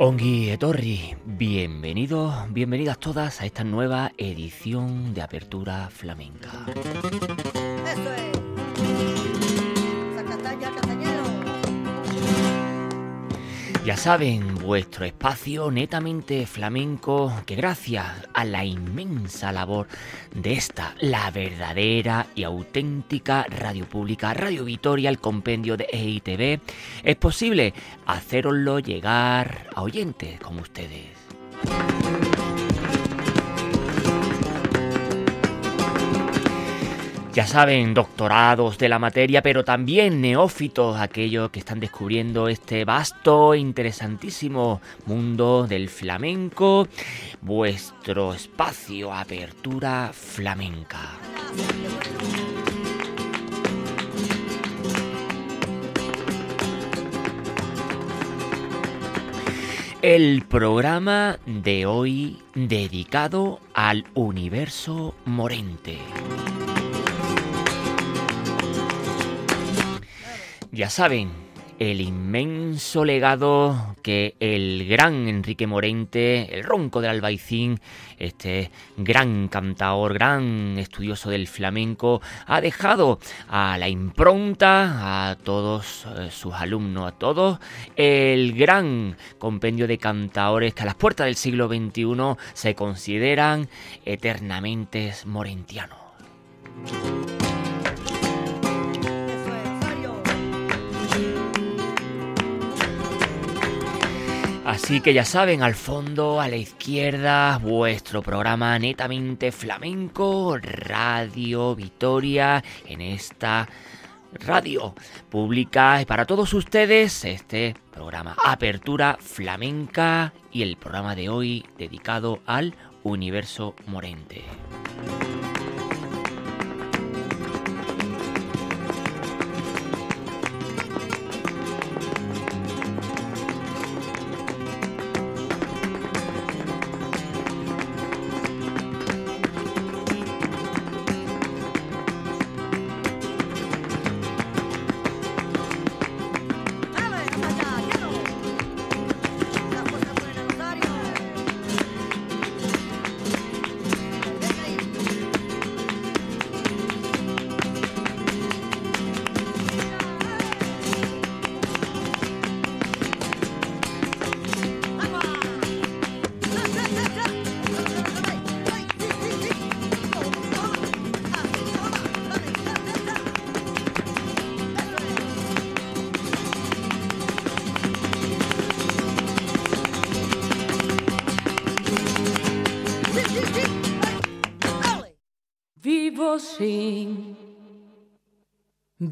Ongi Etorri, bienvenidos, bienvenidas todas a esta nueva edición de Apertura Flamenca. Ya saben, vuestro espacio netamente flamenco que gracias a la inmensa labor de esta, la verdadera y auténtica radio pública, Radio Vitoria, el compendio de EITV, es posible haceroslo llegar a oyentes como ustedes. Ya saben, doctorados de la materia, pero también neófitos, aquellos que están descubriendo este vasto e interesantísimo mundo del flamenco, vuestro espacio, apertura flamenca. El programa de hoy dedicado al universo morente. Ya saben, el inmenso legado que el gran Enrique Morente, el ronco del albaicín, este gran cantador, gran estudioso del flamenco, ha dejado a la impronta, a todos eh, sus alumnos, a todos, el gran compendio de cantadores que a las puertas del siglo XXI se consideran eternamente morentianos. Así que ya saben, al fondo, a la izquierda, vuestro programa netamente flamenco, Radio Vitoria, en esta radio pública para todos ustedes este programa Apertura Flamenca y el programa de hoy dedicado al universo morente.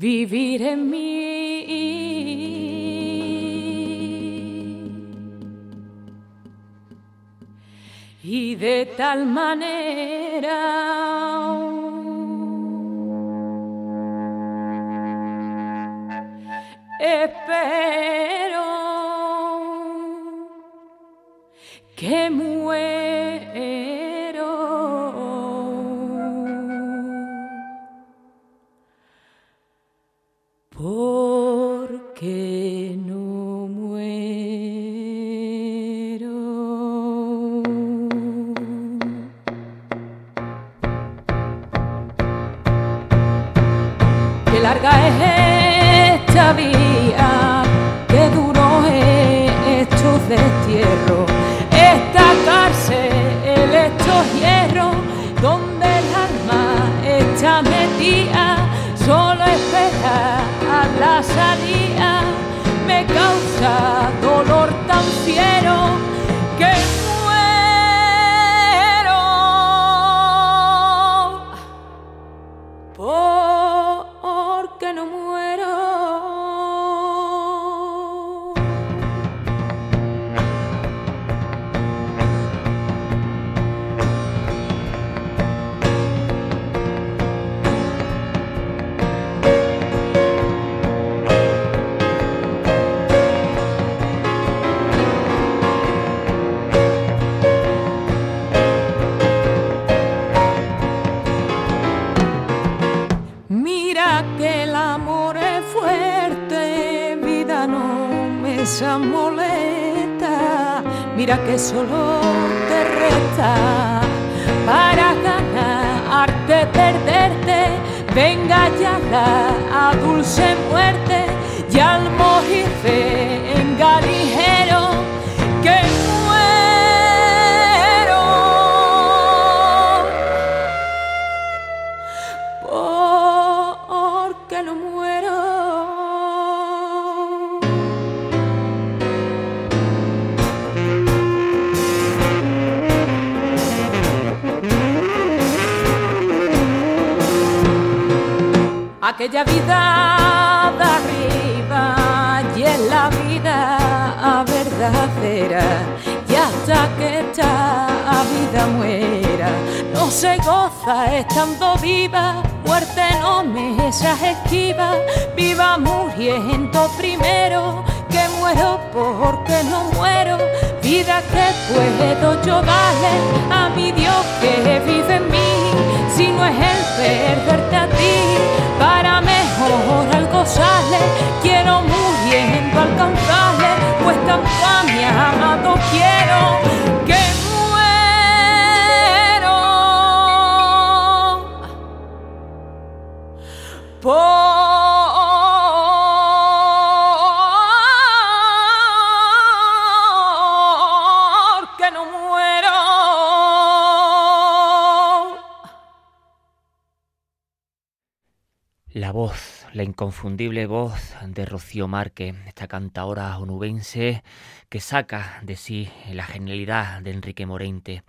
Vivir en mí. Y de tal manera espero que muero. Dulce muerte y al morir venga ligero que muero. porque no muero. Aquella vida verdadera y hasta que esta vida muera no se goza estando viva. Muerte no me seas esquiva. Viva muriendo primero que muero porque no muero. Vida que puedo yo darle a mi Dios que vive en mí. Si no es el perderte a ti para mejor algo sale. Quiero muriendo alcanzarle pues mi amado quiero que muero. La voz, la inconfundible voz de Rocío Márquez, esta cantaora onubense que saca de sí la genialidad de Enrique Morente.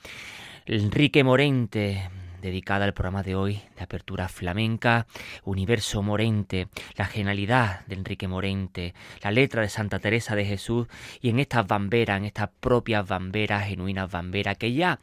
Enrique Morente, dedicada al programa de hoy de apertura flamenca, Universo Morente, la genialidad de Enrique Morente, la letra de Santa Teresa de Jesús y en estas bamberas, en estas propias bamberas, genuinas bamberas, que ya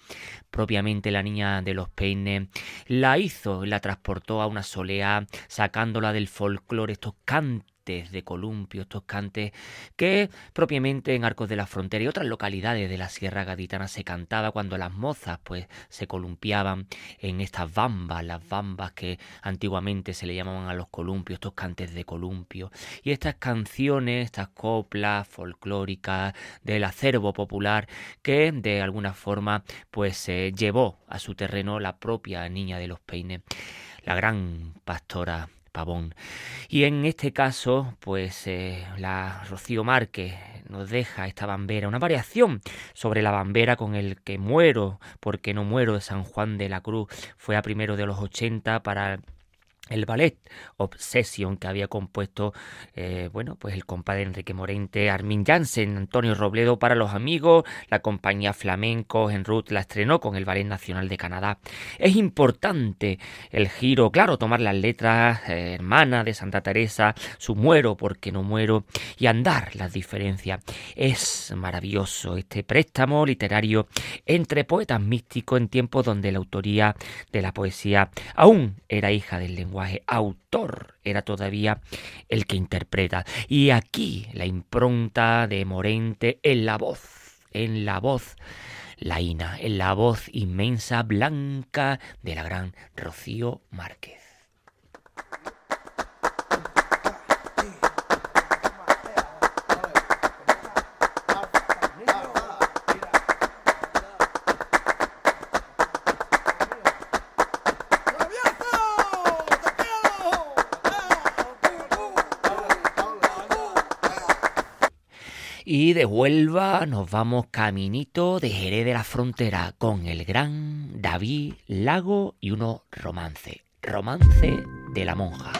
propiamente la niña de los peines la hizo, la transportó a una solea, sacándola del folclore, estos cantos de columpio, estos cantes que propiamente en Arcos de la Frontera y otras localidades de la Sierra Gaditana se cantaba cuando las mozas pues se columpiaban en estas bambas, las bambas que antiguamente se le llamaban a los columpios, estos cantes de columpio. Y estas canciones, estas coplas folclóricas del acervo popular que de alguna forma pues se llevó a su terreno la propia niña de los peines, la gran pastora Pavón. Y en este caso, pues eh, la Rocío Márquez nos deja esta bambera, una variación sobre la bambera con el que muero, porque no muero de San Juan de la Cruz. Fue a primero de los 80 para el ballet Obsession que había compuesto eh, bueno pues el compadre Enrique Morente Armin Jansen Antonio Robledo para los amigos la compañía flamenco en Ruth la estrenó con el Ballet Nacional de Canadá. Es importante el giro claro tomar las letras eh, hermanas de Santa Teresa su muero porque no muero y andar las diferencias. Es maravilloso este préstamo literario entre poetas místicos en tiempos donde la autoría de la poesía aún era hija del lenguaje autor era todavía el que interpreta. Y aquí la impronta de Morente en la voz en la voz laína, en la voz inmensa, blanca de la gran Rocío Márquez. Y de Huelva nos vamos caminito de Jerez de la Frontera con el gran David Lago y uno romance. Romance de la monja.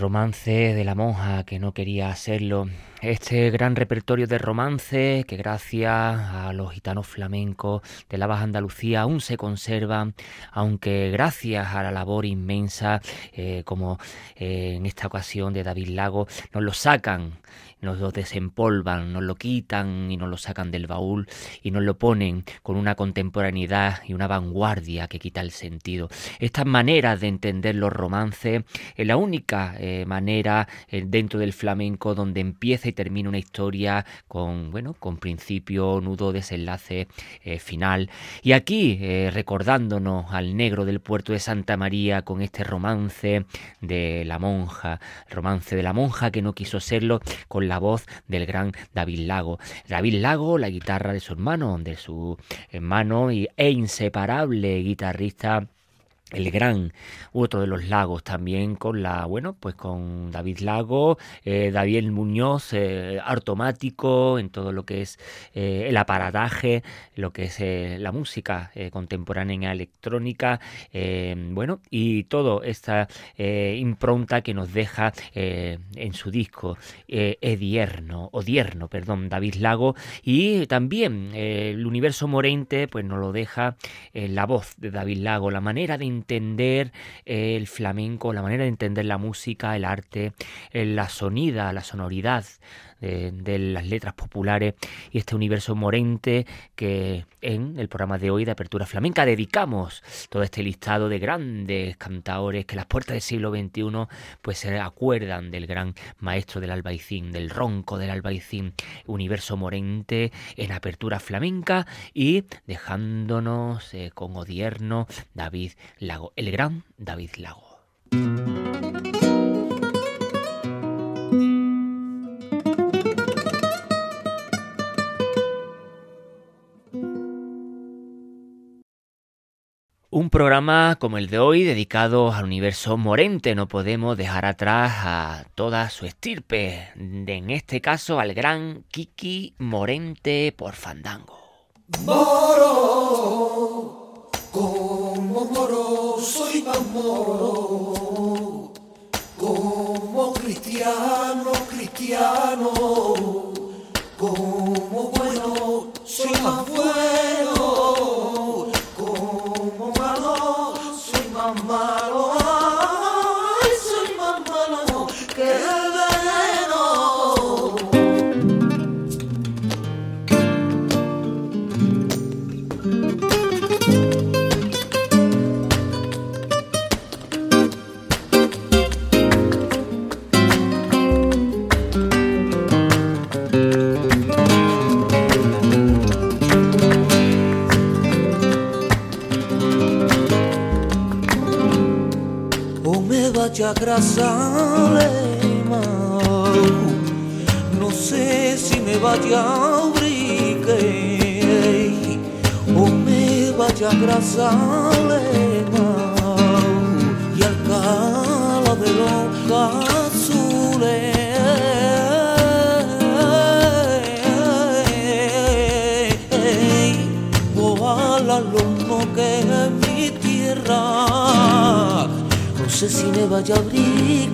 Romance de la monja que no quería hacerlo. Este gran repertorio de romance que gracias a los gitanos flamencos de la Baja Andalucía aún se conservan, aunque gracias a la labor inmensa, eh, como eh, en esta ocasión de David Lago, nos lo sacan nos lo desempolvan, nos lo quitan y nos lo sacan del baúl y nos lo ponen con una contemporaneidad y una vanguardia que quita el sentido. Estas maneras de entender los romances es la única eh, manera dentro del flamenco donde empieza y termina una historia con, bueno, con principio, nudo, desenlace eh, final. Y aquí, recordándonos al negro del puerto de Santa María con este romance de la monja, romance de la monja que no quiso serlo, con la voz del gran David Lago. David Lago, la guitarra de su hermano, de su hermano e inseparable guitarrista el gran otro de los lagos también con la bueno pues con David Lago eh, David Muñoz eh, automático en todo lo que es eh, el aparataje lo que es eh, la música contemporánea electrónica bueno y todo esta impronta que nos deja en su disco Edierno Odierno perdón David Lago y también el universo morente pues nos lo deja la voz de David Lago la manera de entender el flamenco, la manera de entender la música, el arte, la sonida, la sonoridad de, las letras populares y este universo morente que en el programa de hoy de Apertura Flamenca dedicamos todo este listado de grandes cantadores que las puertas del siglo XXI pues se acuerdan del gran maestro del albaicín, del ronco del albaicín, universo morente en Apertura Flamenca y dejándonos eh, con odierno David Lago, el gran David Lago. Un programa como el de hoy dedicado al universo morente. No podemos dejar atrás a toda su estirpe. En este caso al gran Kiki Morente por Fandango. Soy más moro. Como cristiano, cristiano. Como bueno, soy más bueno. Grasa No sé si me vaya a abrigue o me vaya a grasa y al cala de los azules. Ojalá lo que es mi tierra sé si me vaya a abrir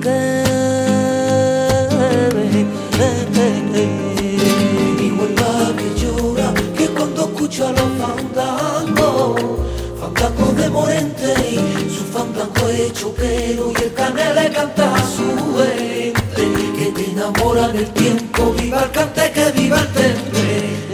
Mi huelga que llora, que cuando escucha los fandangos, fandangos de Morente y su fandango es choquero y el canel le canta a su gente, que te enamora del tiempo, viva el cante, que viva el temple.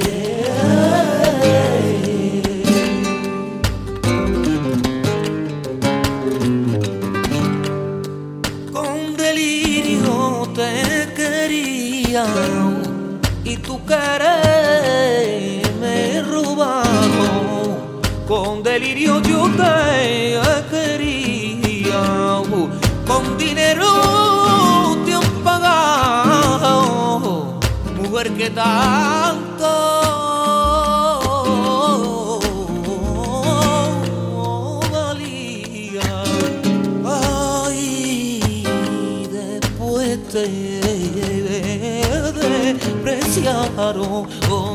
Querer me he robado. Con delirio yo te quería, con dinero te han pagado, mujer que tanto. Despreciaron. De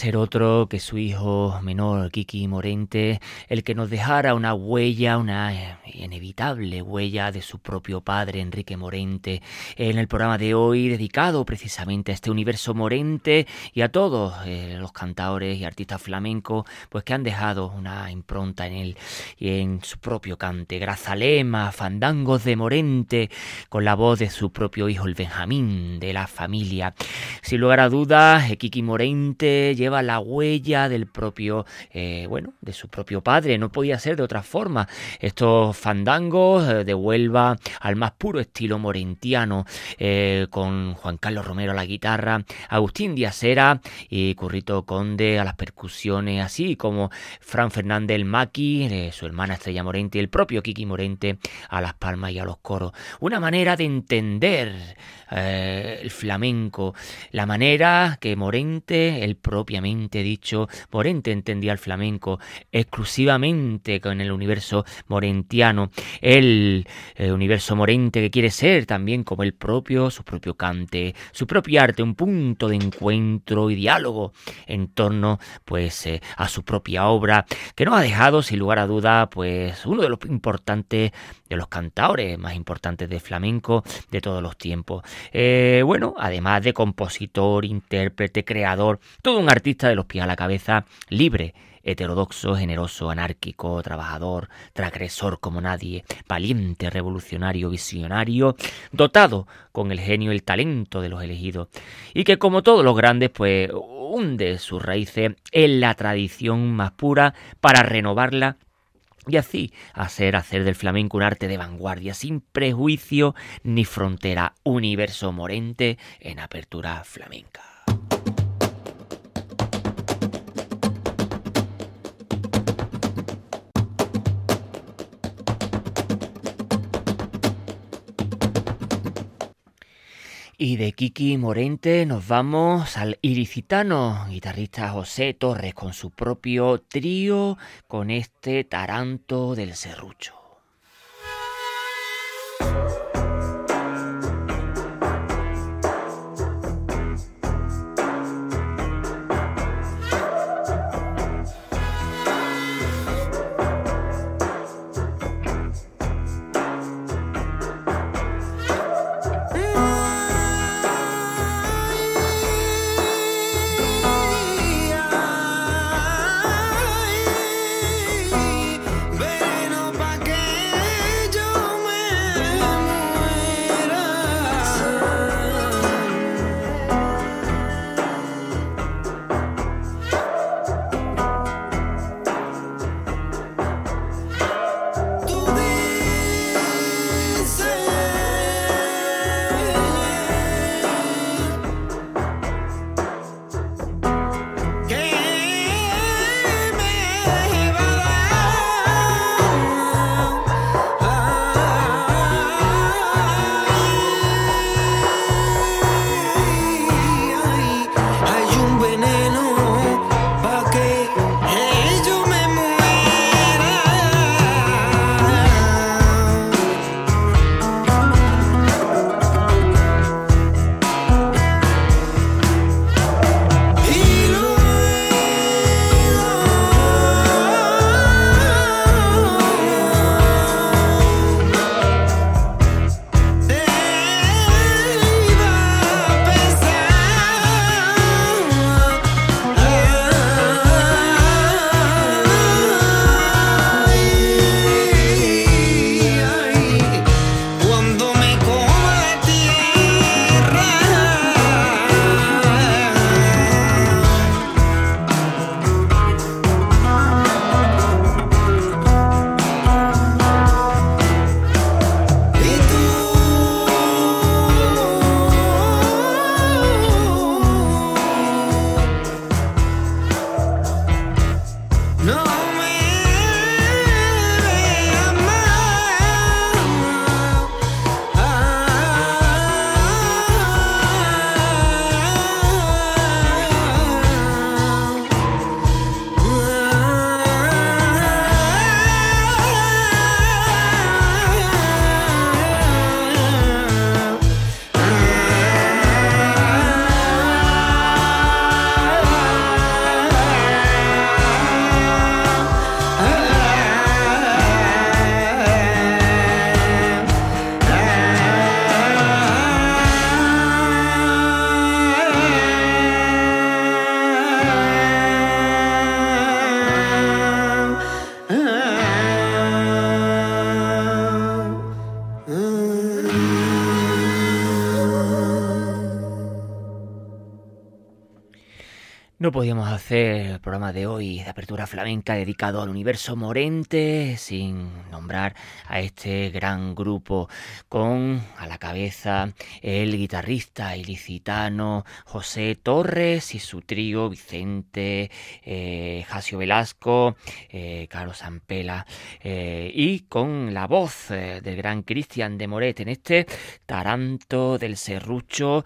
ser otro que su hijo menor, Kiki Morente, el que nos dejara una huella, una eh, inevitable huella de su propio padre, Enrique Morente, en el programa de hoy dedicado precisamente a este universo Morente y a todos eh, los cantadores y artistas flamencos, pues que han dejado una impronta en él y en su propio cante. Grazalema, fandangos de Morente, con la voz de su propio hijo, el Benjamín de la familia. Sin lugar a dudas, eh, Kiki Morente lleva la huella del propio, eh, bueno, de su propio padre. No podía ser de otra forma. Estos fandangos de Huelva al más puro estilo morentiano, eh, con Juan Carlos Romero a la guitarra, Agustín Díazera y Currito Conde a las percusiones, así como Fran Fernández el Maki, su hermana Estrella Morente y el propio Kiki Morente a las palmas y a los coros. Una manera de entender el flamenco, la manera que Morente, el propiamente dicho, Morente entendía el flamenco exclusivamente con el universo morentiano, el, el universo morente que quiere ser también como el propio, su propio cante, su propio arte, un punto de encuentro y diálogo en torno pues eh, a su propia obra, que no ha dejado sin lugar a duda pues uno de los importantes de los cantadores más importantes de flamenco de todos los tiempos. Eh, bueno, además de compositor, intérprete, creador, todo un artista de los pies a la cabeza, libre, heterodoxo, generoso, anárquico, trabajador, transgresor como nadie, valiente, revolucionario, visionario, dotado con el genio y el talento de los elegidos, y que como todos los grandes, pues hunde sus raíces en la tradición más pura para renovarla y así hacer hacer del flamenco un arte de vanguardia sin prejuicio ni frontera, universo morente en apertura flamenca. Y de Kiki Morente nos vamos al ilicitano, guitarrista José Torres, con su propio trío, con este taranto del serrucho. De apertura flamenca dedicado al universo morente sin nombrar a este gran grupo con a la cabeza el guitarrista ilicitano José Torres y su trío Vicente, eh, Jasio Velasco, eh, Carlos Zampela eh, y con la voz eh, del gran Cristian de Moret en este Taranto del Serrucho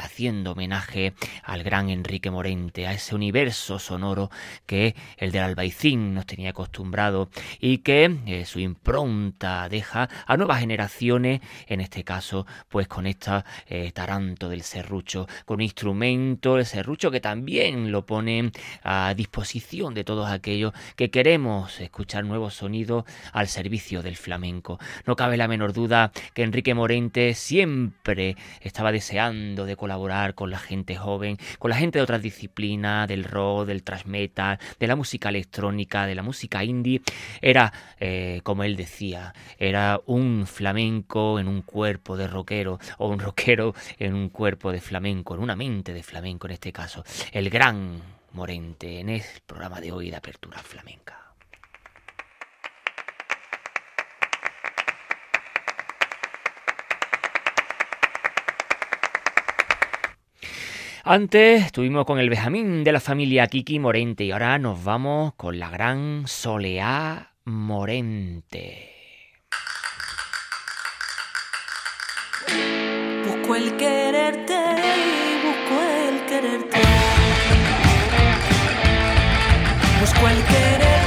haciendo homenaje al gran Enrique Morente a ese universo sonoro que el del Albaicín nos tenía acostumbrado y que eh, su impronta deja a nuevas generaciones, en este caso, pues con esta eh, taranto del serrucho, con instrumento, el serrucho que también lo pone a disposición de todos aquellos que queremos escuchar nuevos sonidos al servicio del flamenco. No cabe la menor duda que Enrique Morente siempre estaba deseando de colaborar con la gente joven, con la gente de otras disciplinas, del rock, del thrash metal, de la música electrónica, de la música indie, era, eh, como él decía, era un flamenco en un cuerpo de rockero, o un rockero en un cuerpo de flamenco, en una mente de flamenco en este caso. El gran Morente en el programa de hoy de Apertura Flamenca. Antes estuvimos con el Benjamín de la familia Kiki Morente y ahora nos vamos con la gran Soleá Morente. Busco el quererte, busco el quererte. Busco el quererte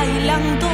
bailando,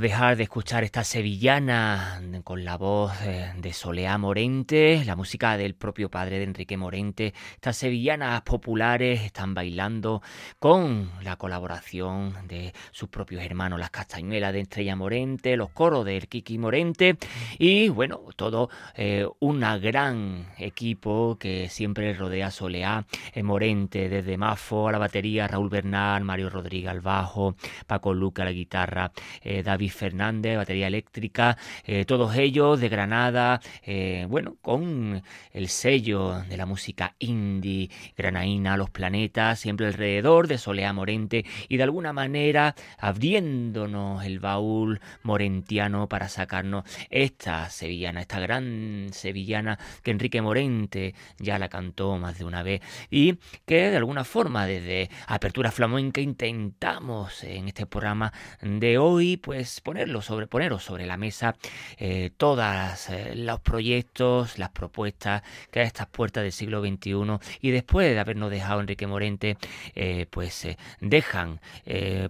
Dejar de escuchar esta sevillana con la voz eh, de Soleá Morente, la música del propio padre de Enrique Morente. Estas sevillanas populares están bailando con la colaboración de sus propios hermanos, las castañuelas de Estrella Morente, los coros de Kiki Morente y bueno, todo eh, un gran equipo que siempre rodea a Soleá Morente, desde Mafo a la batería, Raúl Bernal, Mario Rodríguez al bajo, Paco Luca a la guitarra. Eh, David Fernández, batería eléctrica, eh, todos ellos de Granada, eh, bueno, con el sello de la música indie, granaína, los planetas, siempre alrededor de Soleá Morente y de alguna manera abriéndonos el baúl morentiano para sacarnos esta sevillana, esta gran sevillana que Enrique Morente ya la cantó más de una vez y que de alguna forma desde Apertura Flamenca intentamos en este programa de hoy pues ponerlo poneros sobre la mesa eh, todos eh, los proyectos, las propuestas que a estas puertas del siglo XXI y después de habernos dejado Enrique Morente, eh, pues dejan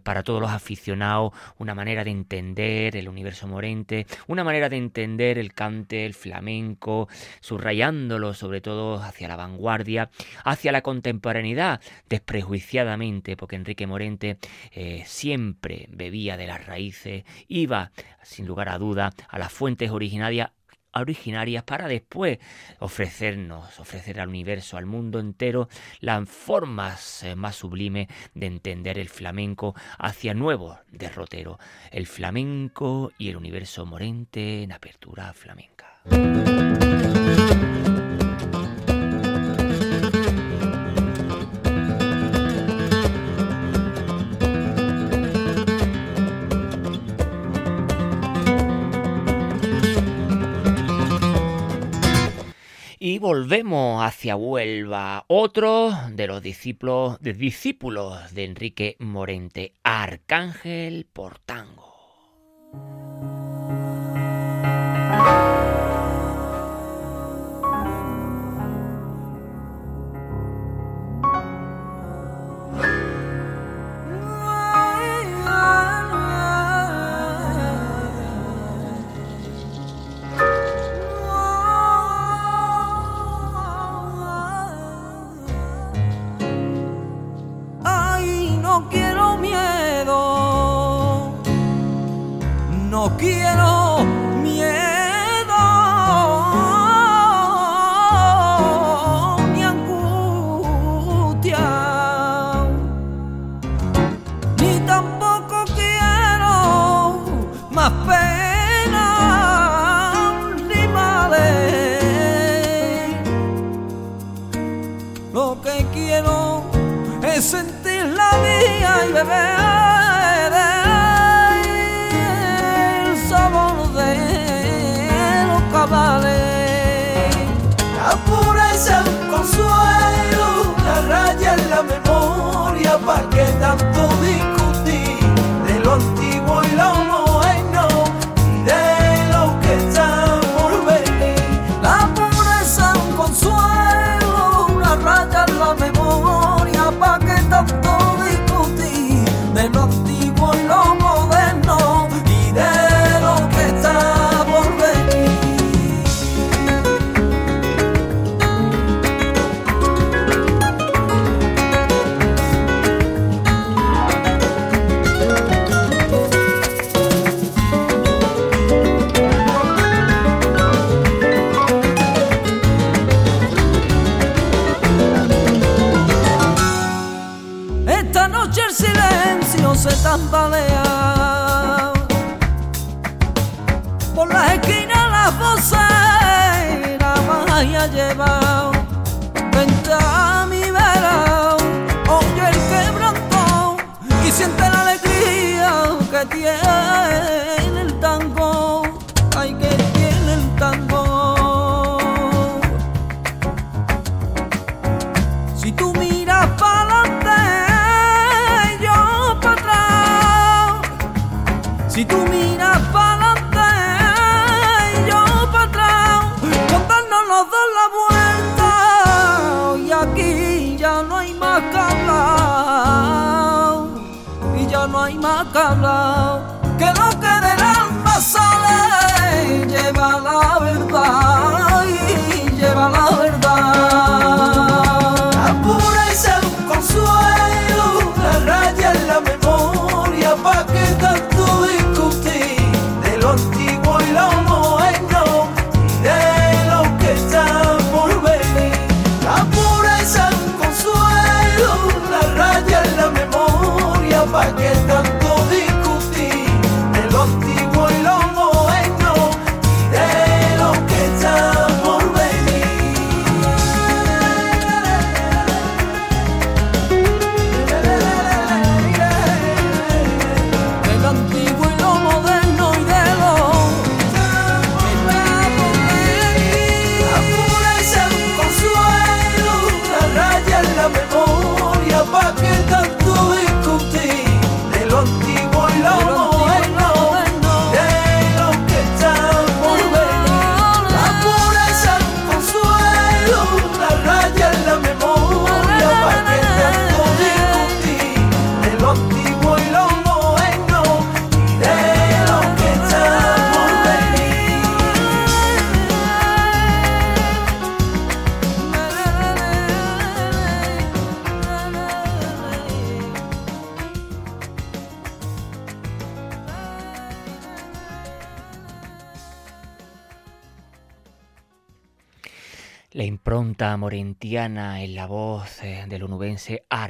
para todos los aficionados una manera de entender el universo Morente, una manera de entender el cante, el flamenco, subrayándolo sobre todo hacia la vanguardia, hacia la contemporaneidad, desprejuiciadamente, porque Enrique Morente siempre bebía de las raíces iba, sin lugar a duda, a las fuentes originarias para después ofrecernos, ofrecer al universo, al mundo entero, las formas eh, más sublimes de entender el flamenco hacia nuevos derroteros. El flamenco y el universo morente en apertura flamenca. Volvemos hacia Huelva, otro de los discípulos de, discípulos de Enrique Morente, Arcángel Portango.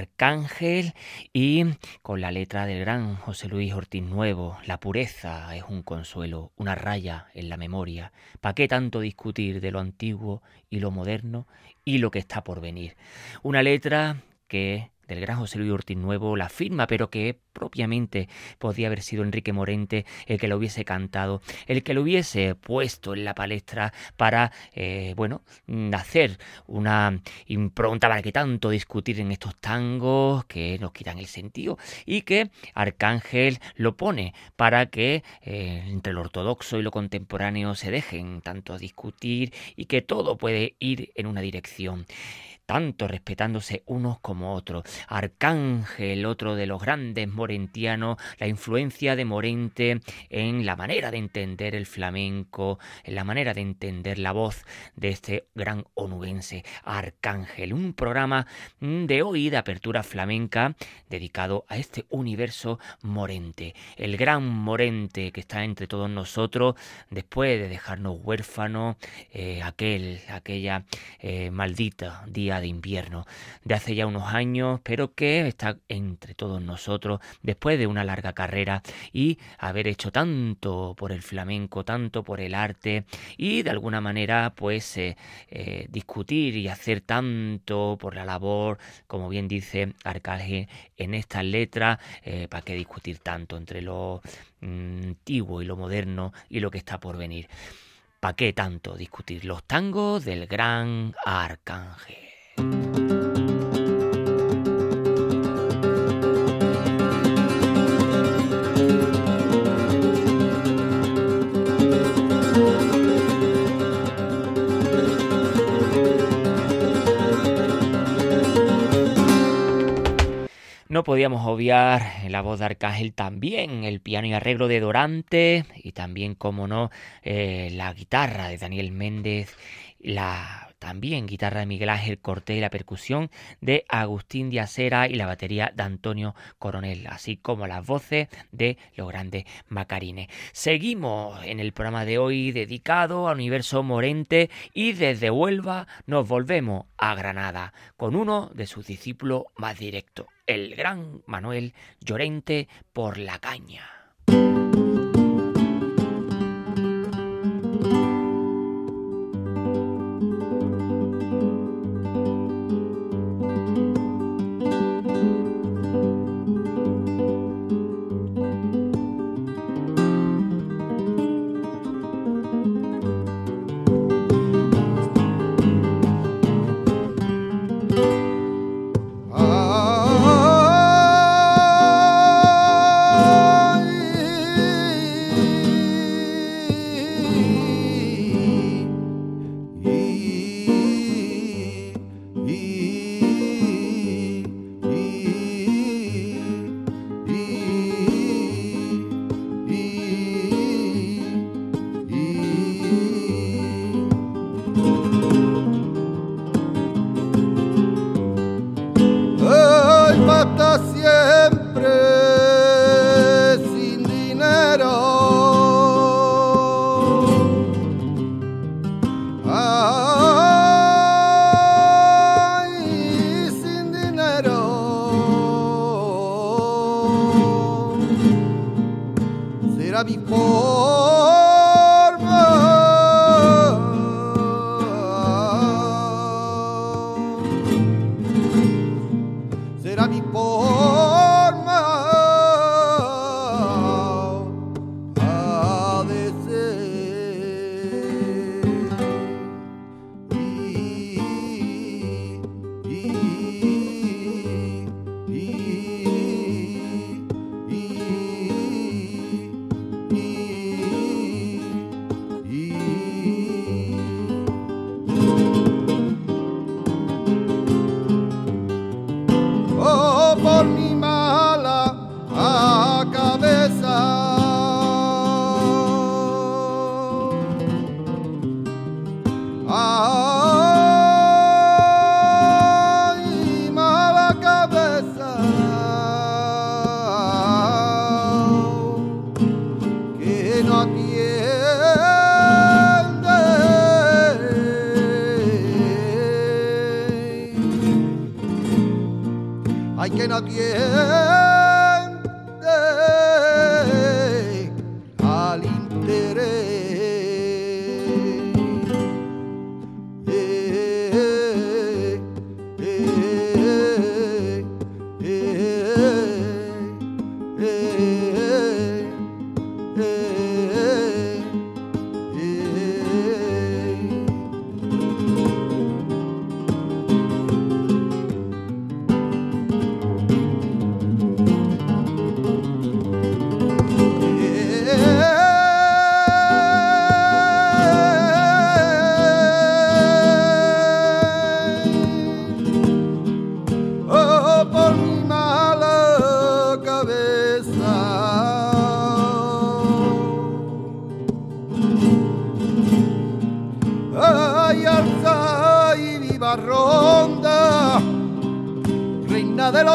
Arcángel y con la letra del gran José Luis Ortiz Nuevo, la pureza es un consuelo, una raya en la memoria. ¿Para qué tanto discutir de lo antiguo y lo moderno y lo que está por venir? Una letra que del gran José Luis Ortiz Nuevo la firma, pero que propiamente podía haber sido Enrique Morente el que lo hubiese cantado, el que lo hubiese puesto en la palestra para, eh, bueno, hacer una impronta para que tanto discutir en estos tangos que nos quitan el sentido y que Arcángel lo pone para que eh, entre lo ortodoxo y lo contemporáneo se dejen tanto discutir y que todo puede ir en una dirección tanto respetándose unos como otros. Arcángel, otro de los grandes la influencia de Morente en la manera de entender el flamenco, en la manera de entender la voz de este gran onubense Arcángel. Un programa de hoy de apertura flamenca dedicado a este universo morente. El gran morente que está entre todos nosotros después de dejarnos huérfanos, eh, aquel, aquella eh, maldita día de invierno de hace ya unos años, pero que está entre todos nosotros después de una larga carrera y haber hecho tanto por el flamenco, tanto por el arte y de alguna manera pues eh, eh, discutir y hacer tanto por la labor, como bien dice Arcángel en estas letras, eh, para qué discutir tanto entre lo mm, antiguo y lo moderno y lo que está por venir. ¿Para qué tanto discutir los tangos del gran Arcángel? No podíamos obviar la voz de Arcángel también el piano y arreglo de Dorante y también, como no, eh, la guitarra de Daniel Méndez, la también guitarra de Miguel Ángel Cortés y la percusión de Agustín Diacera y la batería de Antonio Coronel, así como las voces de los grandes Macarines. Seguimos en el programa de hoy dedicado al universo morente y desde Huelva nos volvemos a Granada con uno de sus discípulos más directos, el gran Manuel Llorente por la caña.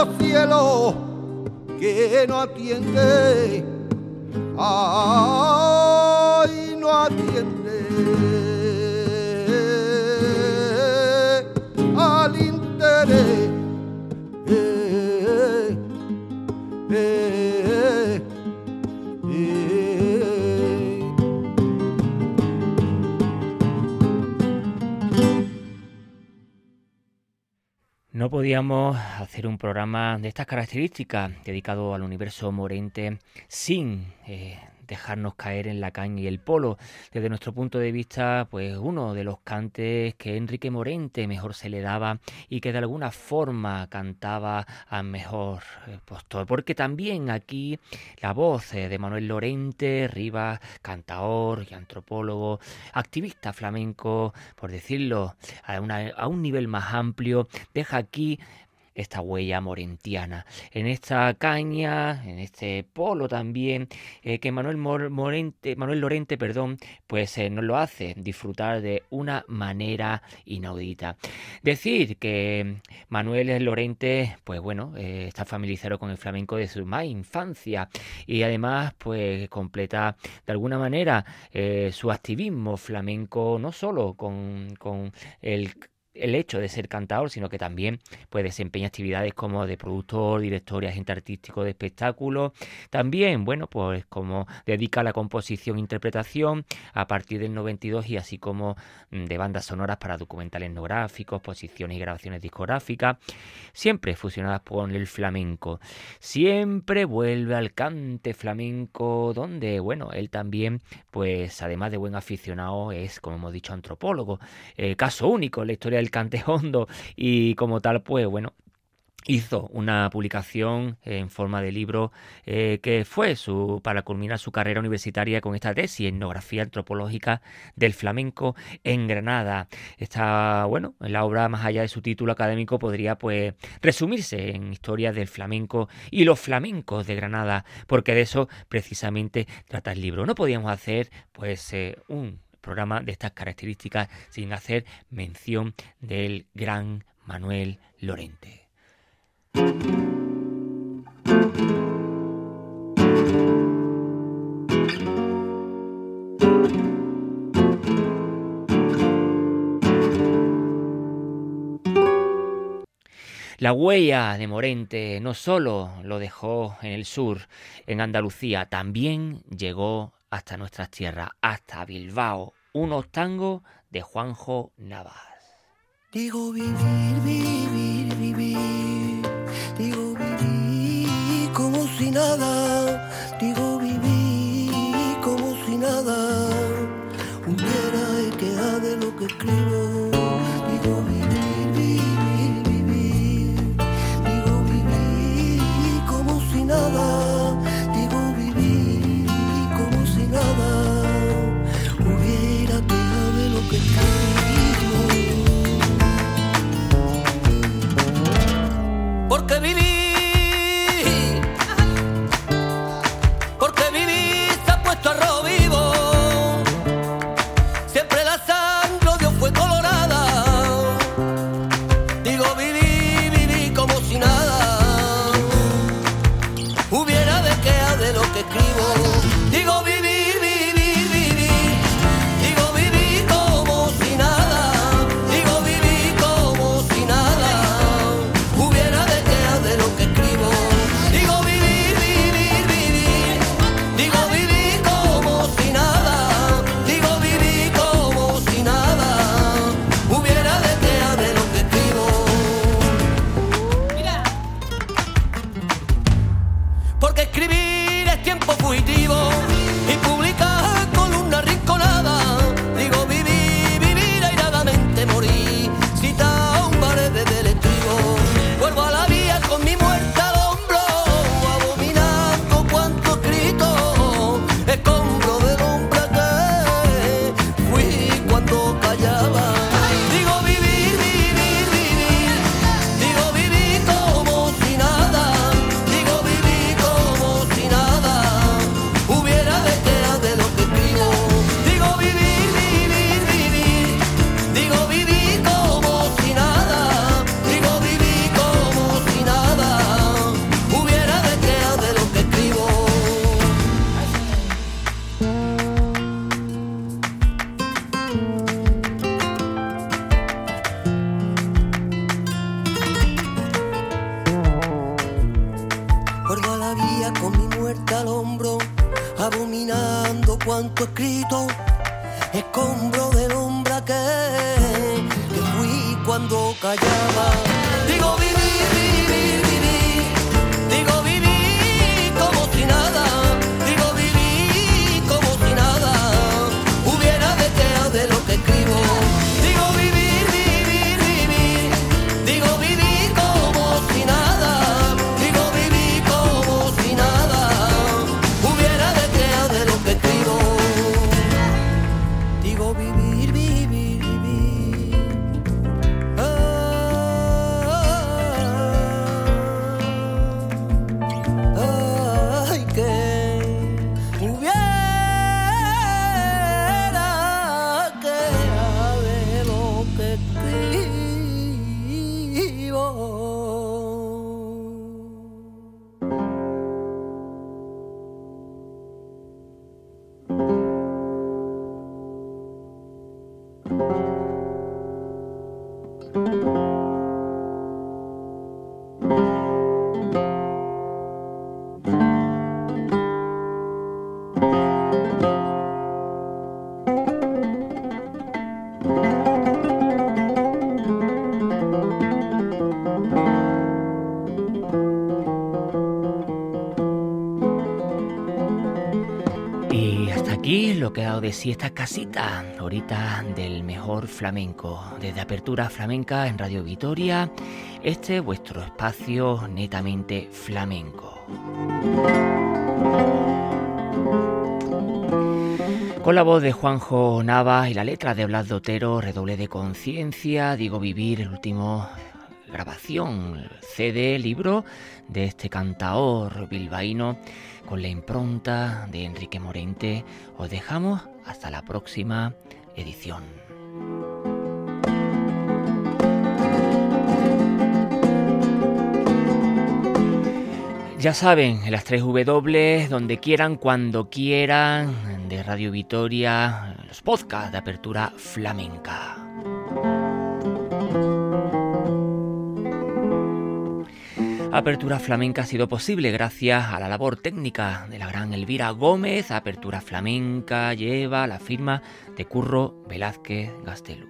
los que no atiende, ay, no atiende. Podíamos hacer un programa de estas características dedicado al universo morente sin eh, dejarnos caer en la caña y el polo. Desde nuestro punto de vista, pues uno de los cantes que Enrique Morente mejor se le daba y que de alguna forma cantaba a mejor eh, postor. Porque también aquí la voz eh, de Manuel Lorente, Rivas, cantaor y antropólogo, activista flamenco, por decirlo, a, a un nivel más amplio, deja aquí esta huella morentiana. En esta caña, en este polo también, eh, que Manuel, Morente, Manuel Lorente perdón, pues eh, nos lo hace disfrutar de una manera inaudita. Decir que Manuel Lorente, pues bueno, eh, está familiarizado con el flamenco de su más infancia y además pues completa de alguna manera su activismo flamenco no solo con, con el el hecho de ser cantador, sino que también puede desempeñar actividades como de productor, director y agente artístico de espectáculos. También, bueno, pues como dedica a la composición e interpretación a partir del 92 y así como mm, de bandas sonoras para documentales etnográficos, exposiciones y grabaciones discográficas, siempre fusionadas con el flamenco. Siempre vuelve al cante flamenco, donde, bueno, él también, pues además de buen aficionado, es, como hemos dicho, antropólogo. Eh, caso único en la historia el cante hondo y como tal, pues bueno, hizo una publicación en forma de libro eh, que fue su para culminar su carrera universitaria con esta tesis etnografía antropológica del flamenco en Granada. Esta bueno la obra más allá de su título académico podría pues resumirse en historias del flamenco y los flamencos de Granada porque de eso precisamente trata el libro. No podíamos hacer pues eh, un programa de estas características sin hacer mención del gran Manuel Lorente. La huella de Morente no solo lo dejó en el sur, en Andalucía, también llegó hasta nuestras tierras, hasta Bilbao, unos tangos de Juanjo Navas. Digo vivir, vivir, vivir, digo vivir como si nada, Y lo que ha dado de sí esta casita, ahorita del mejor flamenco. Desde Apertura Flamenca en Radio Vitoria, este vuestro espacio netamente flamenco. Con la voz de Juanjo Nava y la letra de Blas Dotero, redoble de conciencia, digo vivir, el último grabación, CD, libro de este cantaor bilbaíno con la impronta de Enrique Morente. Os dejamos hasta la próxima edición. Ya saben, en las 3 W, donde quieran, cuando quieran, de Radio Vitoria, los podcasts de apertura flamenca. Apertura Flamenca ha sido posible gracias a la labor técnica de la gran Elvira Gómez. Apertura Flamenca lleva la firma de Curro Velázquez Gastelú.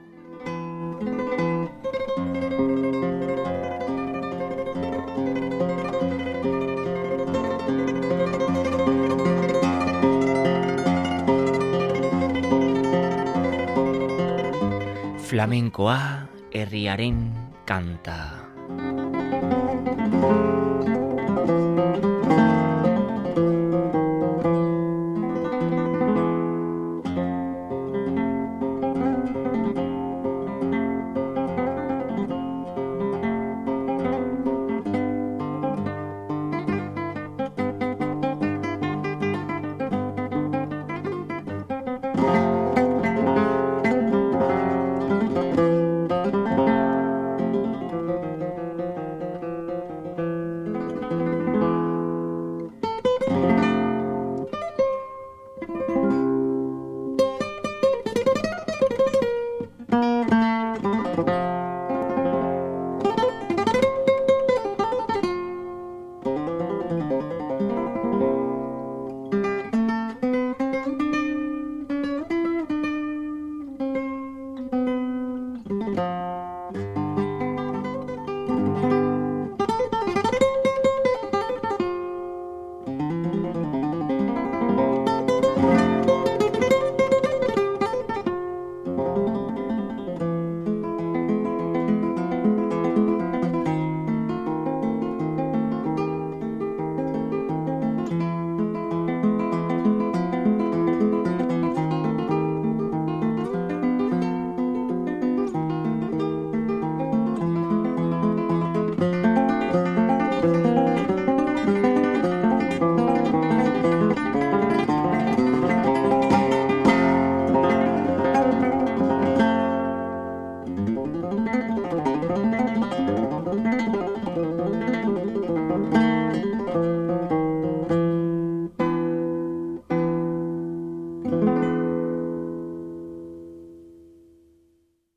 Flamencoa herriaren kanta.